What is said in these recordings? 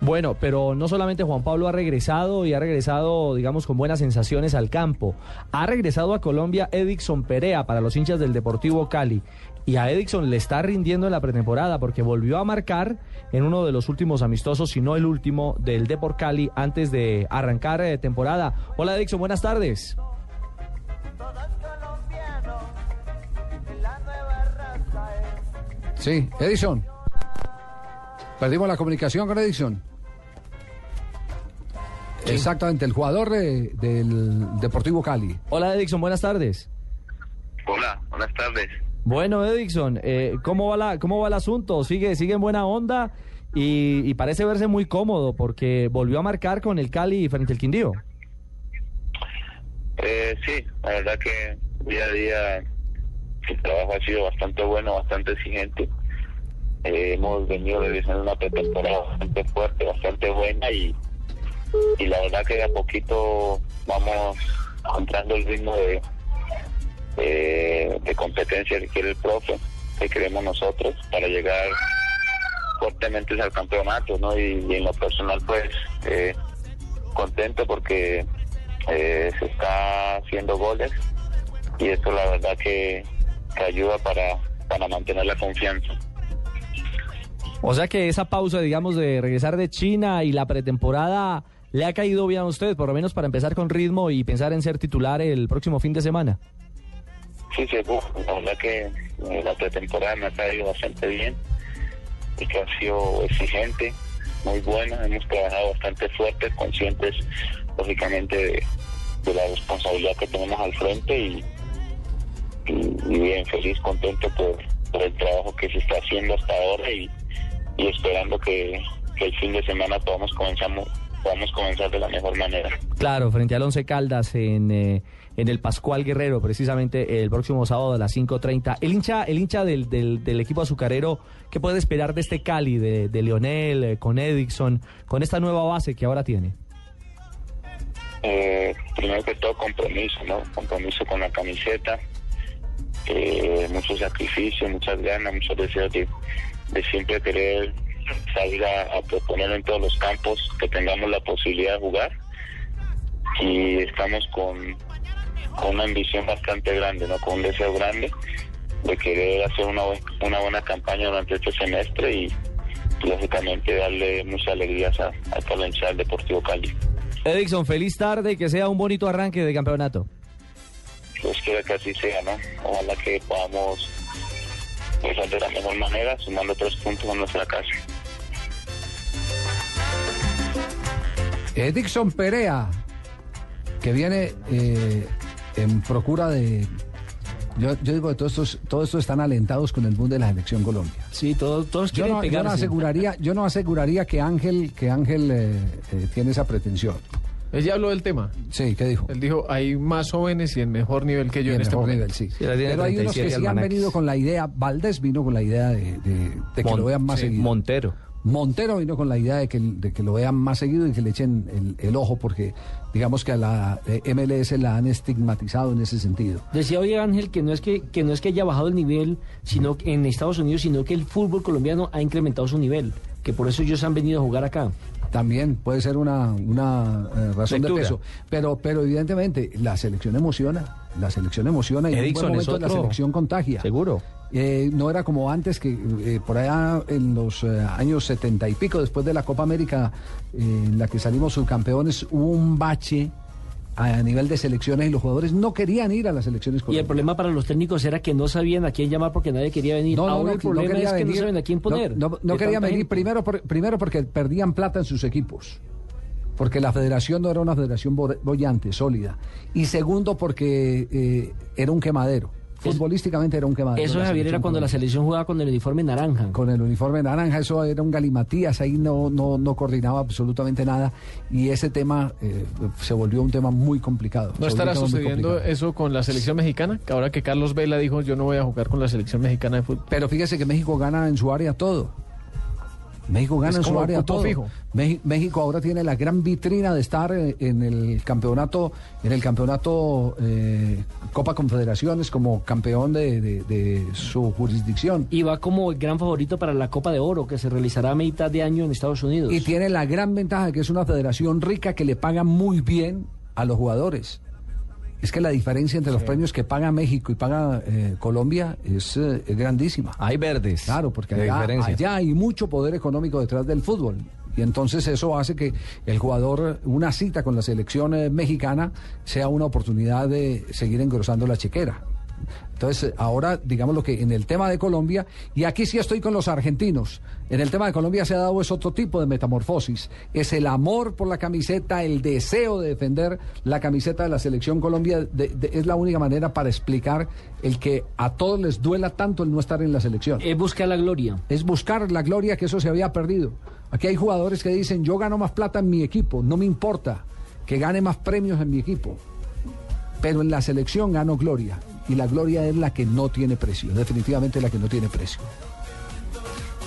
Bueno, pero no solamente Juan Pablo ha regresado y ha regresado, digamos, con buenas sensaciones al campo. Ha regresado a Colombia Edixon Perea para los hinchas del Deportivo Cali. Y a Edixon le está rindiendo en la pretemporada porque volvió a marcar en uno de los últimos amistosos, si no el último, del Deport Cali antes de arrancar eh, temporada. Hola Edixon, buenas tardes. Sí, Edison. Perdimos la comunicación con Edison. Exactamente, el jugador de- del Deportivo Cali. Hola Edixon, buenas tardes. Hola, buenas tardes. Bueno, Edixon, eh, ¿cómo, va la, ¿cómo va el asunto? ¿Sigue, sigue en buena onda? Y, y parece verse muy cómodo porque volvió a marcar con el Cali frente al Quindío. Eh, sí, la verdad que día a día el trabajo ha sido bastante bueno, bastante exigente. Eh, hemos venido realizando una pretemporada bastante fuerte, bastante buena y, y la verdad que de a poquito vamos encontrando el ritmo de, de, competencia que quiere el profe, que queremos nosotros para llegar fuertemente al campeonato, ¿no? Y, y en lo personal, pues, eh, contento porque eh, se está haciendo goles y esto la verdad que, que ayuda para, para mantener la confianza. O sea que esa pausa, digamos, de regresar de China y la pretemporada le ha caído bien a usted, por lo menos para empezar con ritmo y pensar en ser titular el próximo fin de semana. Sí, uf, la verdad que eh, la pretemporada me ha caído bastante bien y que ha sido exigente, muy buena, hemos trabajado bastante fuerte, conscientes lógicamente de, la responsabilidad que tenemos al frente y, bien, feliz, contento por el trabajo que se está haciendo hasta ahora y, y esperando que, que el fin de semana podamos comenzamos, podamos comenzar de la mejor manera. Claro, frente al Once Caldas en, eh, en el Pascual Guerrero, precisamente el próximo sábado a las 5.30. El hincha, el hincha del, del, del equipo azucarero, ¿qué puede esperar de este Cali, de, de Lionel, eh, con Edixon, con esta nueva base que ahora tiene? Eh, primero que todo compromiso, ¿no? Compromiso con la camiseta, eh, mucho sacrificio, muchas ganas, muchos deseos de, de siempre querer salir a, a proponer en todos los campos que tengamos la posibilidad de jugar y estamos con, con una ambición bastante grande, ¿no? Con un deseo grande de querer hacer una, una buena campaña durante este semestre y, lógicamente darle muchas alegrías a, a toda la Deportivo Cali. Edixon, feliz tarde y que sea un bonito arranque de campeonato. Dios quiera que así sea, ¿no? Ojalá que podamos empezar de la mejor manera, sumando tres puntos a nuestra casa. Edixon Perea, que viene eh, en procura de... Yo, yo digo que todos estos, todos estos están alentados con el boom de la selección Colombia. Sí, todos, todos Yo quieren no, yo no aseguraría, yo no aseguraría que Ángel, que Ángel eh, eh, tiene esa pretensión. Él ya habló del tema. Sí, ¿qué dijo? Él dijo, hay más jóvenes y en mejor nivel que yo en en este mejor momento. nivel, sí. Pero hay unos 37 que sí han venido con la idea, Valdés vino con la idea de, de- de que Mon- lo vean más sí, seguido. Montero. Montero vino con la idea de que, de que lo vean más seguido y que le echen el, el ojo porque digamos que a la eh, MLS la han estigmatizado en ese sentido. Decía hoy Ángel que no es que, que no es que haya bajado el nivel sino que en Estados Unidos, sino que el fútbol colombiano ha incrementado su nivel, que por eso ellos han venido a jugar acá. También puede ser una, una eh, razón Lectura. de peso. Pero, pero evidentemente la selección emociona. La selección emociona y en un buen momento la selección contagia. Seguro. Eh, no era como antes que eh, por allá en los eh, años setenta y pico, después de la Copa América eh, en la que salimos subcampeones, hubo un bache a nivel de selecciones y los jugadores no querían ir a las selecciones Y el problema para los técnicos era que no sabían a quién llamar porque nadie quería venir. No, no, Ahora no, el problema es que no saben a quién poner. No, querían venir gente. primero, por- primero porque perdían plata en sus equipos. Porque la federación no era una federación bo- bollante, sólida. Y segundo porque eh, era un quemadero. Futbolísticamente era un quemadero. Eso, Javier, era cuando la selección jugaba con el uniforme naranja. Con el uniforme naranja, eso era un galimatías, ahí no, no, no coordinaba absolutamente nada y ese tema eh, se volvió un tema muy complicado. ¿No estará sucediendo eso con la selección mexicana? Que ahora que Carlos Vela dijo yo no voy a jugar con la selección mexicana de fútbol. Pero fíjese que México gana en su área todo. México gana en su área todo. fijo. México ahora tiene la gran vitrina de estar en el campeonato, en el campeonato eh, Copa Confederaciones como campeón de, de- de su jurisdicción. Y va como el gran favorito para la Copa de Oro, que se realizará a mitad de año en Estados Unidos. Y tiene la gran ventaja de que es una federación rica que le paga muy bien a los jugadores. Es que la diferencia entre los premios que paga México y paga eh, Colombia es, eh, es grandísima. Hay verdes. Claro, porque allá, allá hay mucho poder económico detrás del fútbol. Y entonces eso hace que el jugador, una cita con la selección eh, mexicana, sea una oportunidad de seguir engrosando la chequera. Entonces, ahora, digamos lo que en el tema de Colombia, y aquí sí estoy con los argentinos, en el tema de Colombia se ha dado es otro tipo de metamorfosis. Es el amor por la camiseta, el deseo de defender la camiseta de la selección Colombia, de- de- es la única manera para explicar el que a todos les duela tanto el no estar en la selección Es buscar la gloria. es buscar la gloria que eso se había perdido. Aquí hay jugadores que dicen, yo gano más plata en mi equipo, no me importa que gane más premios en mi equipo, pero en la selección gano gloria. Y la gloria es la que no tiene precio, definitivamente la que no tiene precio.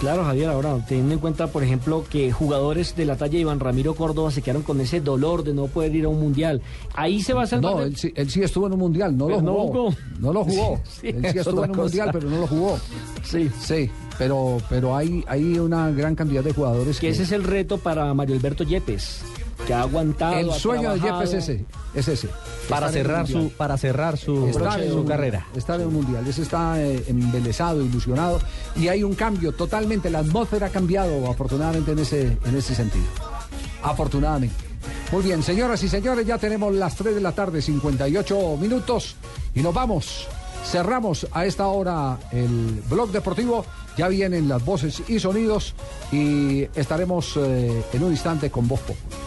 Claro, Javier, ahora teniendo en cuenta, por ejemplo, que jugadores de la talla de Iván Ramiro Córdoba se quedaron con ese dolor de no poder ir a un mundial. Ahí se va a salvar. No, él sí, él sí estuvo en un mundial, no lo no jugó. jugó. No lo jugó. Sí, él sí es estuvo en un cosa. mundial, pero no lo jugó. Sí. Sí, pero, pero hay, hay una gran cantidad de jugadores Que ese es el reto para Mario Alberto Yepes, que ha aguantado. El sueño de Jeff es ese, es ese. para cerrar su para cerrar su, Estar en su un- carrera. Estar en un mundial. Ese está eh, embelesado, ilusionado. Y hay un cambio totalmente. La atmósfera ha cambiado, afortunadamente, en ese, en ese sentido. Afortunadamente. Muy bien, señoras y señores, ya tenemos las 3 de la tarde, 58 minutos. Y nos vamos. Cerramos a esta hora el blog deportivo. Ya vienen las voces y sonidos. Y estaremos eh, en un instante con Voz Popular.